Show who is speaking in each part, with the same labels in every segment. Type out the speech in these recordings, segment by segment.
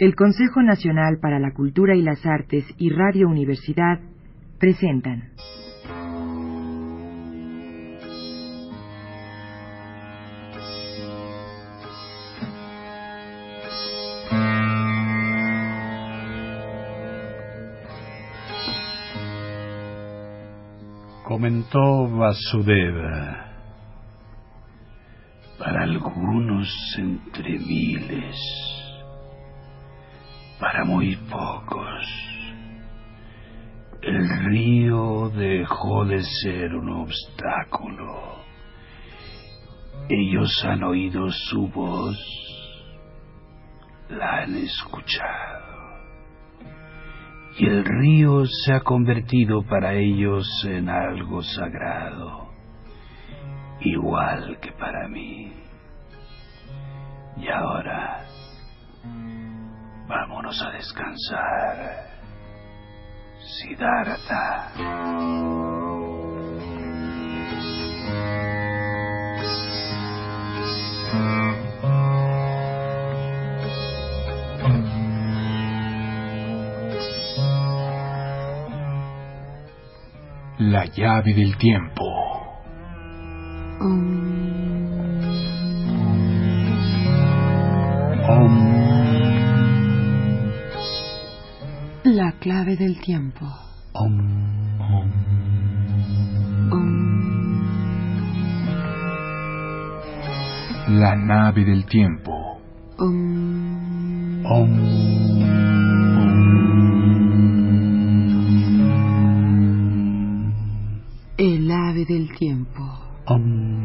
Speaker 1: El Consejo Nacional para la Cultura y las Artes y Radio Universidad presentan.
Speaker 2: Comentó Vasudeva. Para algunos entre miles, muy pocos, el río dejó de ser un obstáculo. Ellos han oído su voz, la han escuchado. Y el río se ha convertido para ellos en algo sagrado, igual que para mí. Y ahora, vámonos a descansar. Siddhartha.
Speaker 3: La llave del tiempo.
Speaker 4: Del tiempo.
Speaker 2: Om.
Speaker 4: El ave del tiempo.
Speaker 2: Om.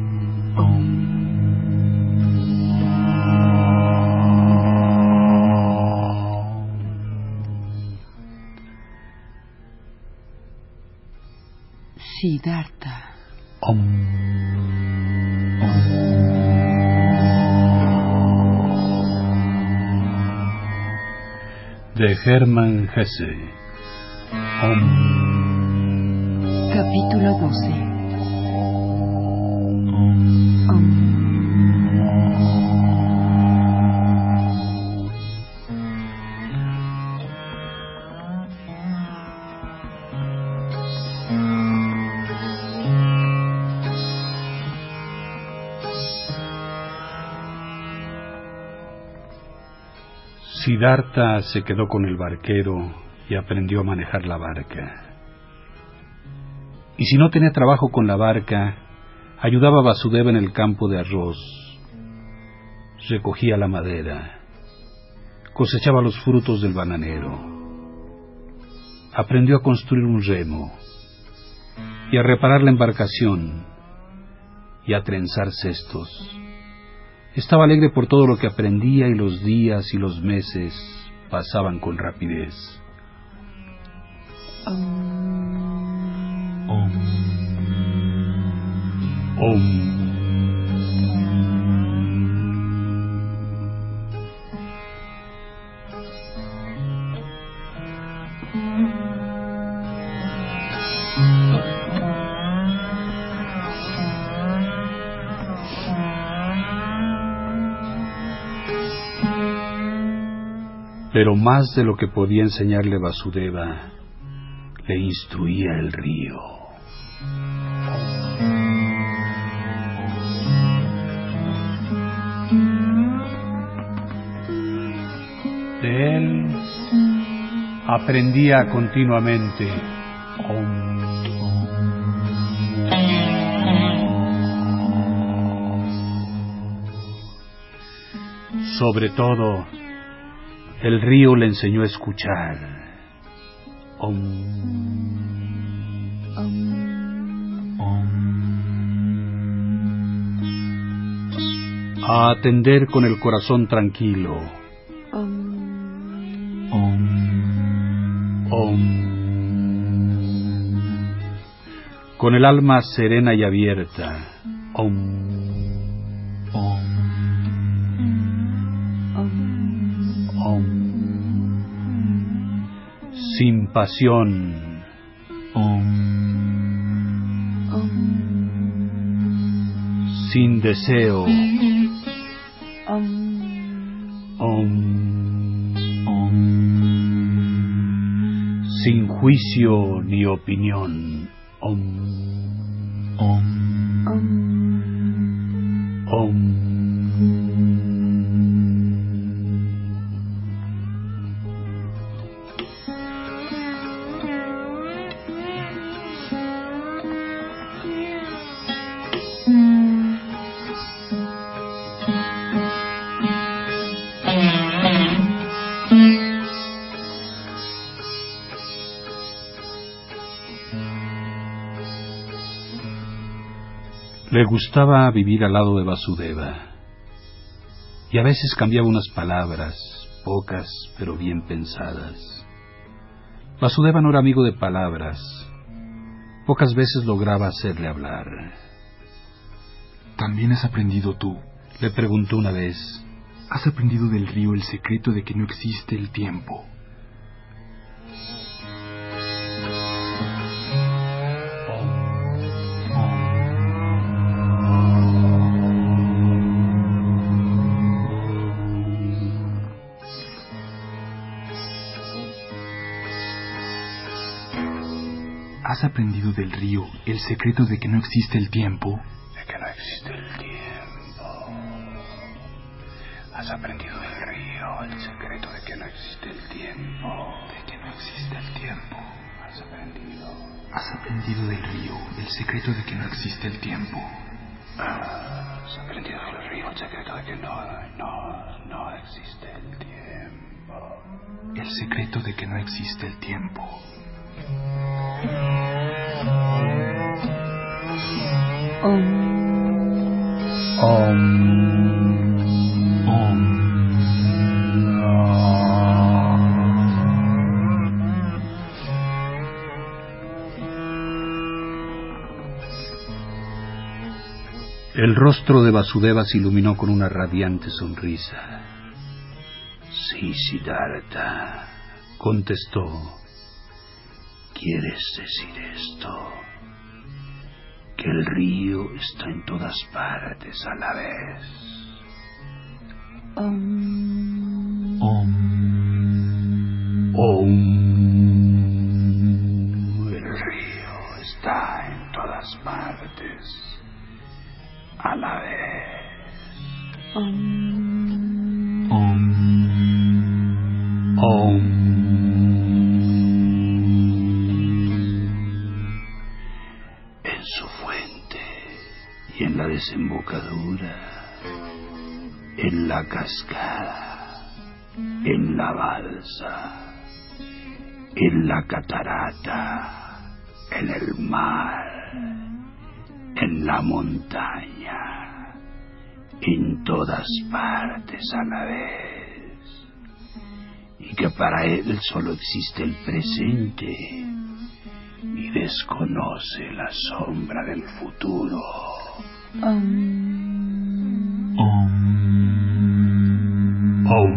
Speaker 4: Siddhartha.
Speaker 2: Om. De Hermann Hesse. Om.
Speaker 4: Capítulo 12.
Speaker 2: Siddhartha se quedó con el barquero y aprendió a manejar la barca. Y si no tenía trabajo con la barca, ayudaba a Vasudeva en el campo de arroz, recogía la madera, cosechaba los frutos del bananero, aprendió a construir un remo y a reparar la embarcación y a trenzar cestos. Estaba alegre por todo lo que aprendía y los días y los meses pasaban con rapidez. Pero más de lo que podía enseñarle Vasudeva, le instruía el río. De él aprendía continuamente. Sobre todo, el río le enseñó a escuchar. A atender con el corazón tranquilo. Con el alma serena y abierta. sin pasión. Om. Sin deseo. Om. Om. Sin juicio ni opinión. Om. Le gustaba vivir al lado de Vasudeva. Y a veces cambiaba unas palabras, pocas pero bien pensadas. Vasudeva no era amigo de palabras. Pocas veces lograba hacerle hablar.
Speaker 3: ¿También has aprendido tú?
Speaker 2: Le preguntó una vez.
Speaker 3: ¿Has aprendido del río el secreto de que no existe el tiempo? ¿Has aprendido del río el secreto de que no existe el tiempo?
Speaker 2: De que no existe el tiempo. Has aprendido del río el secreto de que no existe el tiempo.
Speaker 3: De que no existe el tiempo.
Speaker 2: Has aprendido.
Speaker 3: ¿Has aprendido del río el secreto de que no existe el tiempo?
Speaker 2: Has aprendido del río el secreto de que no, no, no existe el tiempo.
Speaker 3: El secreto de que no existe el tiempo.
Speaker 2: Om.
Speaker 3: Om.
Speaker 2: El rostro de Vasudeva se iluminó con una radiante sonrisa. Sí, Siddhartha, contestó. ¿Quieres decir esto? Que el río está en todas partes a la vez.
Speaker 4: Om.
Speaker 3: Om.
Speaker 2: Om. El río está en todas partes a la vez.
Speaker 4: Om.
Speaker 2: Desembocadura, en la cascada, en la balsa, en la catarata, en el mar, en la montaña, en todas partes a la vez, y que para él solo existe el presente y desconoce la sombra del futuro.
Speaker 4: Om.
Speaker 3: Om.
Speaker 2: Om.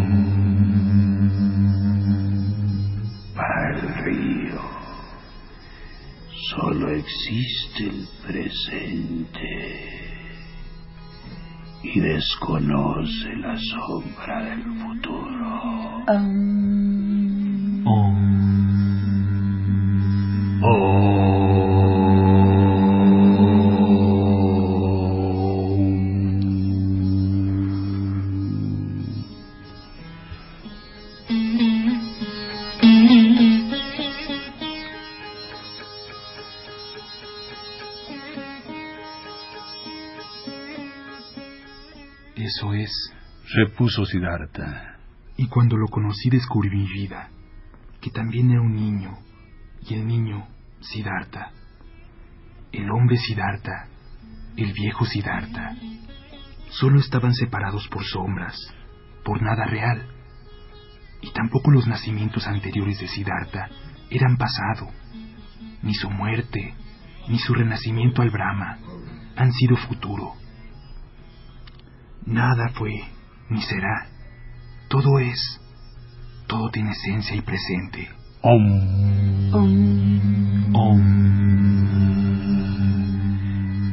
Speaker 2: Para el río solo existe el presente y desconoce la sombra del futuro.
Speaker 4: Om.
Speaker 3: Om.
Speaker 2: Om.
Speaker 3: Y cuando lo conocí descubrí mi vida, que también era un niño, y el niño, Siddhartha. El hombre Siddhartha, el viejo Siddhartha. Solo estaban separados por sombras, por nada real. Y tampoco los nacimientos anteriores de Siddhartha eran pasado. Ni su muerte, ni su renacimiento al Brahma han sido futuro. Nada fue, ni será. Todo es, todo tiene esencia y presente.
Speaker 2: Om.
Speaker 4: Om.
Speaker 3: Om.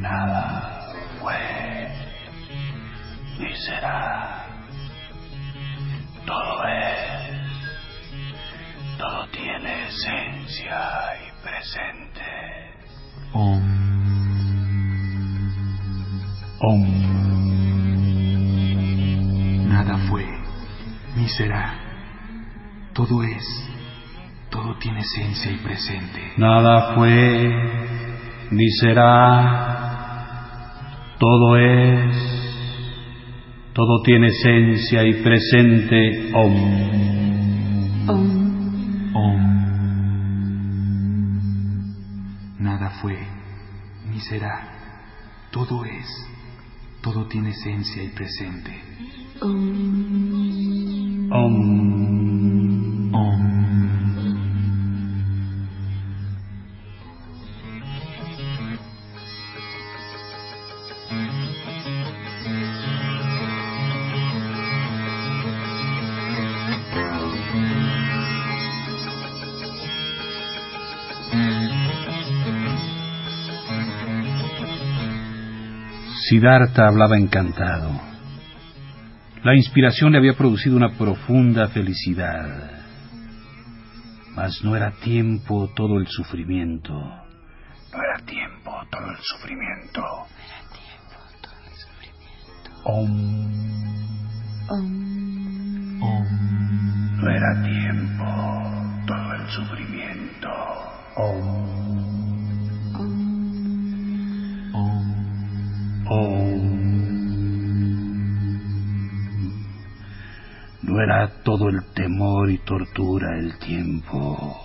Speaker 2: Nada fue, ni será. Todo es, todo tiene esencia
Speaker 3: y presente. Om. Om. Ni será. Todo es, todo tiene esencia y presente.
Speaker 2: Nada fue, ni será. Todo es, todo tiene esencia y presente. Om.
Speaker 3: Om. Nada fue, ni será. Todo es, todo tiene esencia y presente.
Speaker 2: Om.
Speaker 3: Om.
Speaker 2: Siddhartha hablaba encantado. La inspiración le había producido una profunda felicidad. Mas no era tiempo todo el sufrimiento. No era tiempo todo el sufrimiento. No era tiempo todo el sufrimiento. Om.
Speaker 3: Om.
Speaker 2: Om. No era todo el temor y tortura el tiempo.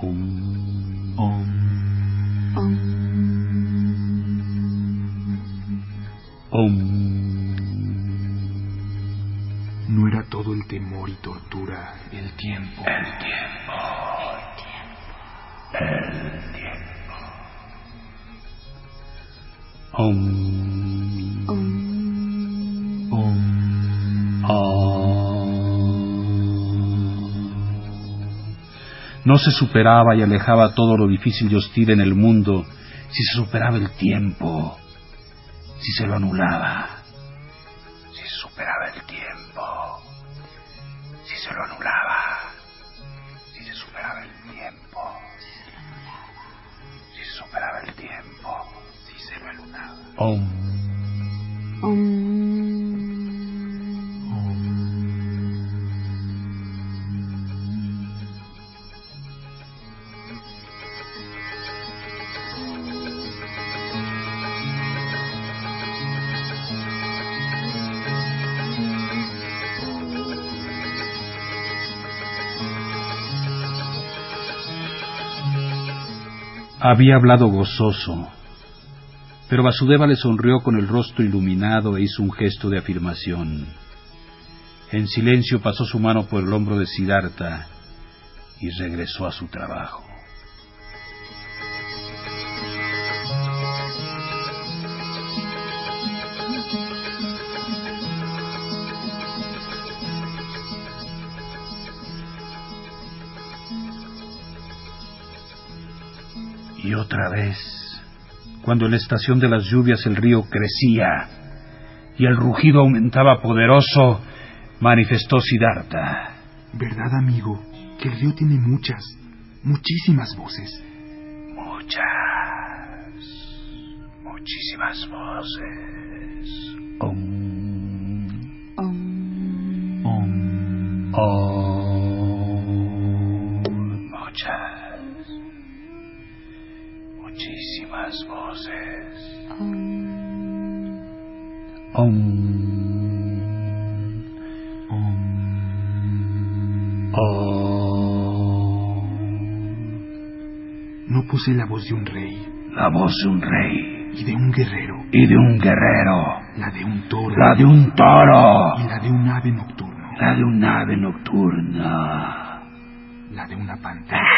Speaker 2: Om. Om.
Speaker 3: No era todo el temor y tortura el tiempo.
Speaker 2: El tiempo. El tiempo. Om. No se superaba y alejaba todo lo difícil y hostil en el mundo si se superaba el tiempo, si se lo anulaba, si se superaba el tiempo, si se lo anulaba, si se superaba el tiempo, si se superaba el tiempo, si se lo anulaba. Había hablado gozoso, pero Vasudeva le sonrió con el rostro iluminado e hizo un gesto de afirmación. En silencio pasó su mano por el hombro de Siddhartha y regresó a su trabajo. Otra vez, cuando en la estación de las lluvias el río crecía y el rugido aumentaba poderoso, manifestó Siddhartha.
Speaker 3: ¿Verdad, amigo? Que el río tiene muchas, muchísimas voces.
Speaker 2: Muchas, muchísimas voces. Om,
Speaker 3: Om.
Speaker 2: om, muchas, muchísimas voces. Om,
Speaker 3: Om.
Speaker 2: om.
Speaker 3: No puse la voz de un rey.
Speaker 2: La voz de un rey.
Speaker 3: Y de un guerrero,
Speaker 2: y de un guerrero,
Speaker 3: la de un toro.
Speaker 2: La de un toro,
Speaker 3: y la de un ave nocturno,
Speaker 2: la de un ave nocturna,
Speaker 3: la de una pantera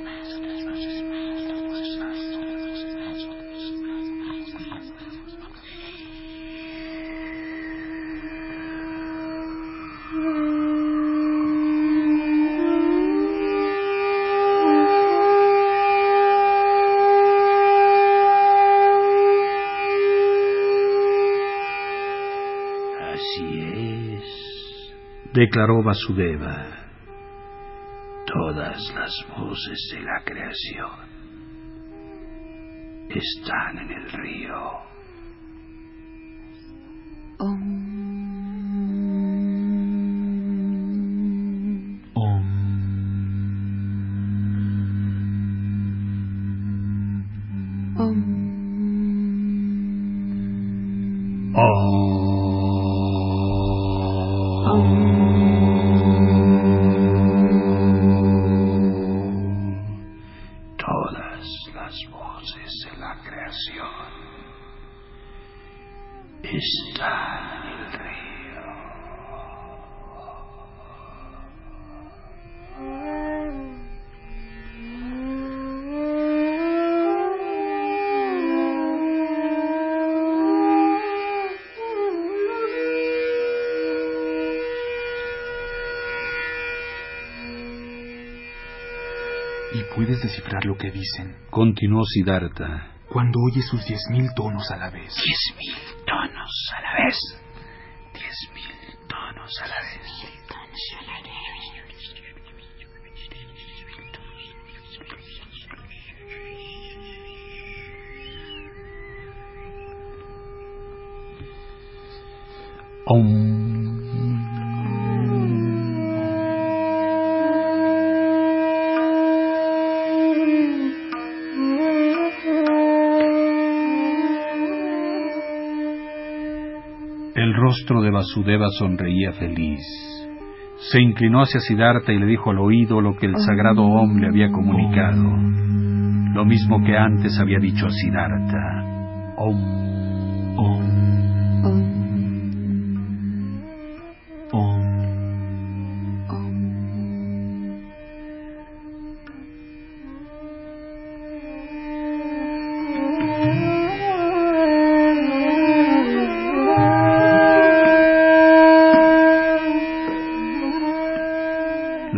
Speaker 2: Declaró Vasudeva. Todas las voces de la creación están en el río.
Speaker 3: Puedes descifrar lo que dicen?
Speaker 2: Continuó Siddhartha.
Speaker 3: Cuando oyes sus diez mil tonos a la vez.
Speaker 2: Diez mil tonos a la vez. Diez mil tonos a la vez. El rostro de Vasudeva sonreía feliz. Se inclinó hacia Siddhartha y le dijo al oído lo que el sagrado Om le había comunicado. Lo mismo que antes había dicho a Siddhartha. Om.
Speaker 3: Om.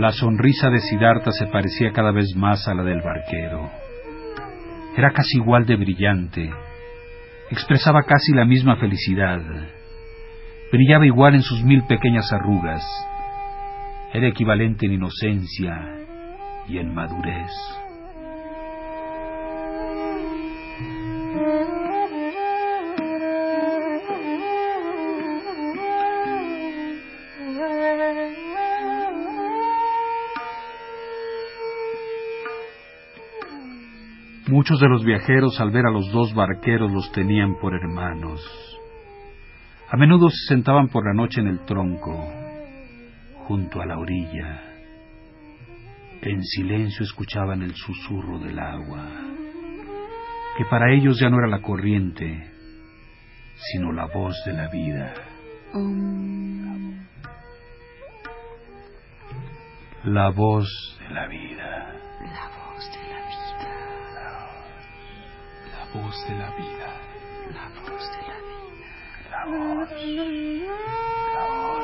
Speaker 2: La sonrisa de Siddhartha se parecía cada vez más a la del barquero. Era casi igual de brillante. Expresaba casi la misma felicidad. Brillaba igual en sus mil pequeñas arrugas. Era equivalente en inocencia y en madurez. Muchos de los viajeros al ver a los dos barqueros los tenían por hermanos. A menudo se sentaban por la noche en el tronco, junto a la orilla. En silencio escuchaban el susurro del agua, que para ellos ya no era la corriente, sino la voz de la vida. La voz de la vida.
Speaker 3: La voz de la vida.
Speaker 1: La voz de la vida.
Speaker 2: La voz. La voz.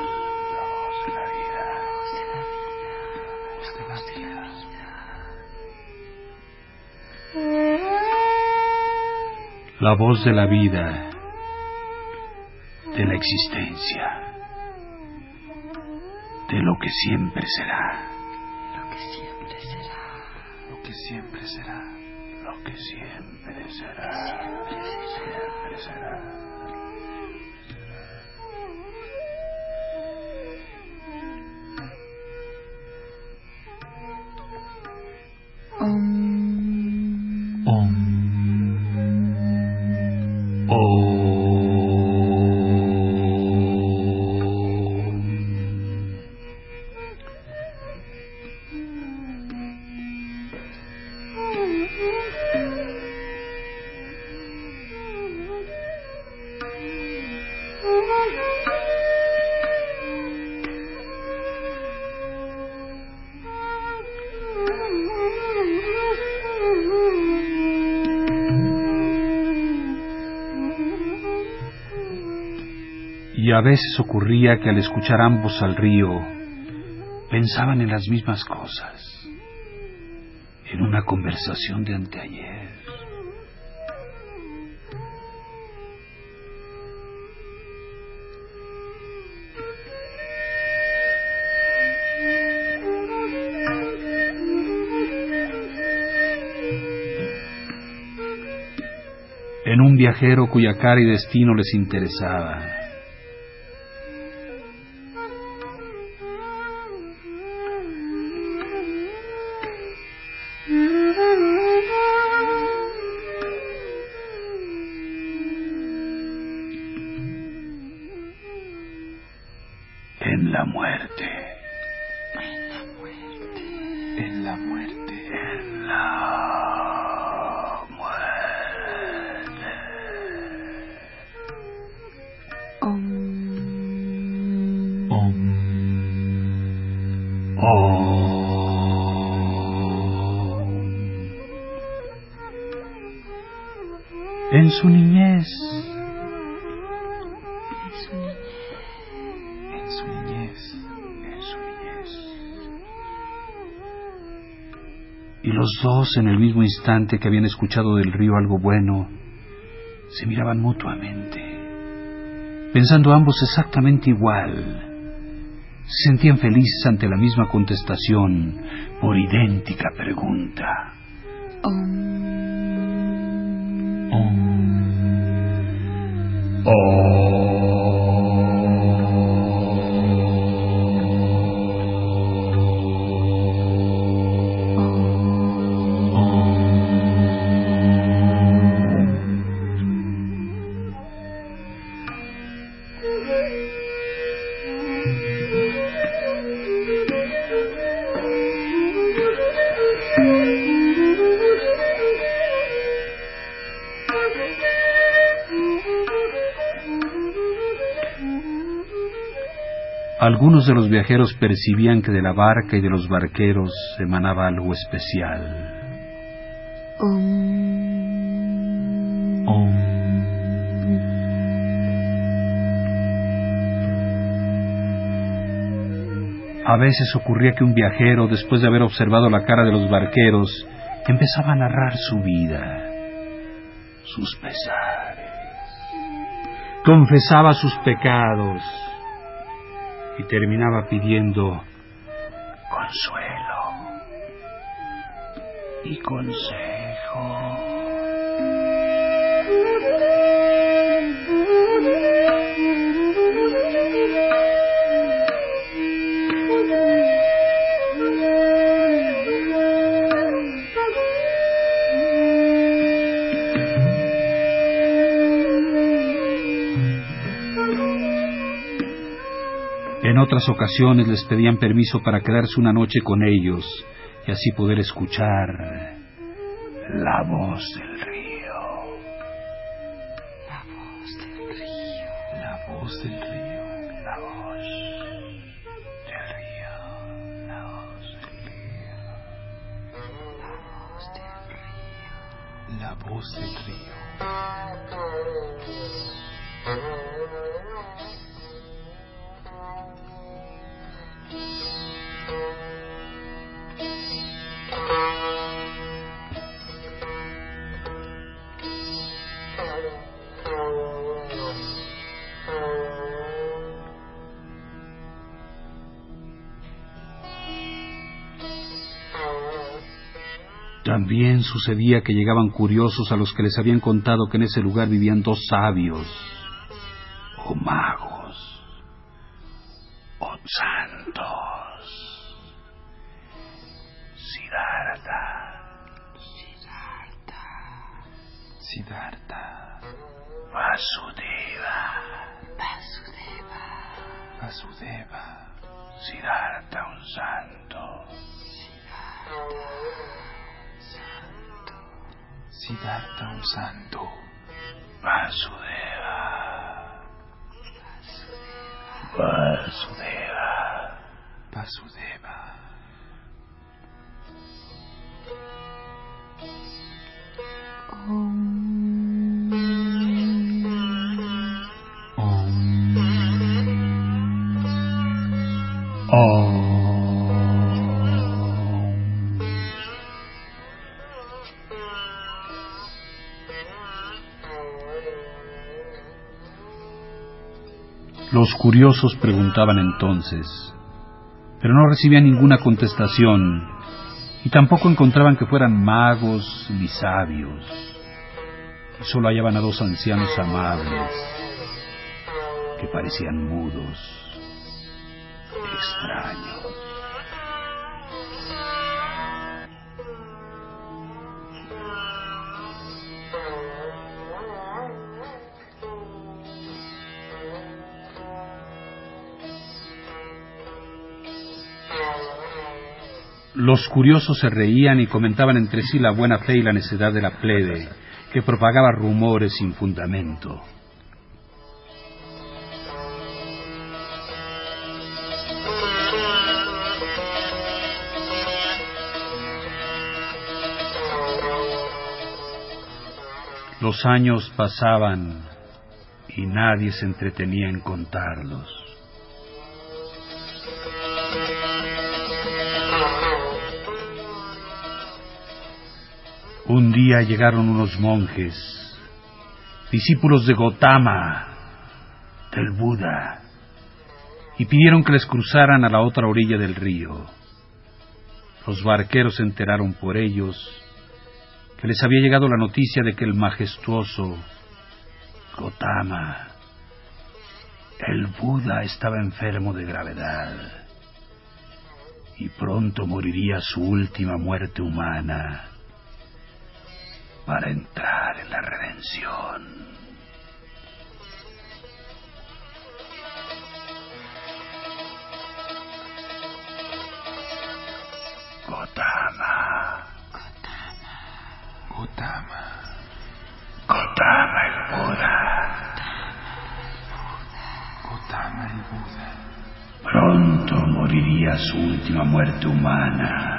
Speaker 2: La voz de la vida.
Speaker 1: La voz de la vida.
Speaker 2: La voz de la vida. De la existencia. De lo que siempre será.
Speaker 1: Lo que siempre será.
Speaker 3: Lo que siempre será.
Speaker 2: Que siempre será. Siempre será. y a veces ocurría que al escuchar ambos al río, pensaban en las mismas cosas, en una conversación de anteayer. En un viajero cuya cara y destino les interesaba En la muerte.
Speaker 4: En la muerte.
Speaker 3: En la muerte.
Speaker 2: En la muerte.
Speaker 4: Om.
Speaker 3: Om.
Speaker 2: Om. En su niñez, los dos, en el mismo instante que habían escuchado del río algo bueno, se miraban mutuamente, pensando ambos exactamente igual. Se sentían felices ante la misma contestación por idéntica pregunta.
Speaker 4: Om.
Speaker 3: Om.
Speaker 2: Algunos de los viajeros percibían que de la barca y de los barqueros emanaba algo especial.
Speaker 4: Om.
Speaker 3: Om.
Speaker 2: A veces ocurría que un viajero, después de haber observado la cara de los barqueros, empezaba a narrar su vida, sus pesares, confesaba sus pecados y terminaba pidiendo consuelo y consejo. Otras ocasiones les pedían permiso para quedarse una noche con ellos y así poder escuchar la voz del río.
Speaker 4: La voz del río.
Speaker 3: La voz del río.
Speaker 2: La voz del río. La voz del río.
Speaker 3: La voz del río.
Speaker 2: También sucedía que llegaban curiosos a los que les habían contado que en ese lugar vivían dos sabios, o magos, o santos. Siddhartha,
Speaker 3: Siddhartha.
Speaker 2: Vasudeva,
Speaker 4: Vasudeva.
Speaker 3: Vasudeva.
Speaker 2: Siddhartha un santo,
Speaker 3: Siddhartha un santo.
Speaker 2: Vasudeva, Vasudeva.
Speaker 3: Vasudeva.
Speaker 2: Curiosos preguntaban entonces, pero no recibían ninguna contestación y tampoco encontraban que fueran magos ni sabios. y solo hallaban a dos ancianos amables que parecían mudos, extraños. Los curiosos se reían y comentaban entre sí la buena fe y la necedad de la plebe, que propagaba rumores sin fundamento. Los años pasaban y nadie se entretenía en contarlos. Un día llegaron unos monjes, discípulos de Gotama, del Buda, y pidieron que les cruzaran a la otra orilla del río. Los barqueros se enteraron por ellos que les había llegado la noticia de que el majestuoso Gotama, el Buda, estaba enfermo de gravedad y pronto moriría su última muerte humana para entrar en la redención. Gotama.
Speaker 3: Gotama.
Speaker 2: Gotama el Buda.
Speaker 3: Gotama el Buda.
Speaker 2: Pronto moriría su última muerte humana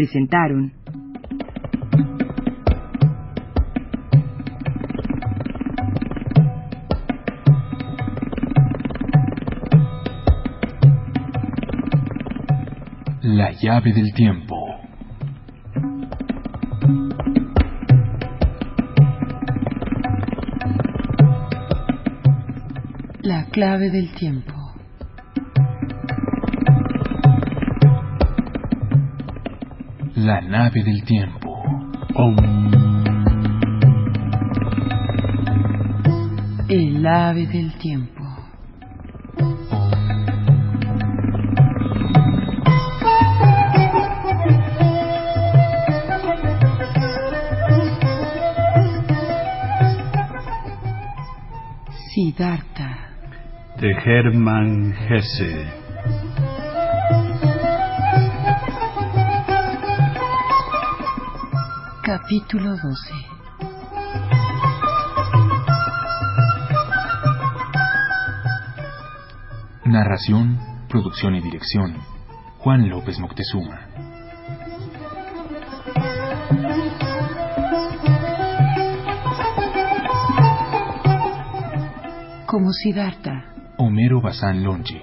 Speaker 1: presentaron
Speaker 3: La llave del tiempo.
Speaker 4: La clave del tiempo.
Speaker 3: La nave del tiempo.
Speaker 4: El ave del tiempo. Siddhartha.
Speaker 2: De Hermann Hesse.
Speaker 4: Capítulo 12.
Speaker 3: Narración, producción y dirección. Juan López Moctezuma.
Speaker 4: Como Siddhartha.
Speaker 3: Homero Bazán Lonchi.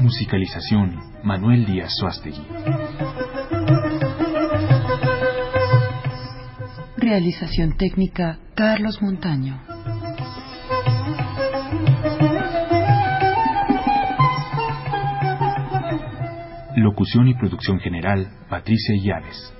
Speaker 3: Musicalización, Manuel Díaz Suástegui.
Speaker 4: Realización técnica, Carlos Montaño.
Speaker 3: Locución y producción general, Patricia Llaves.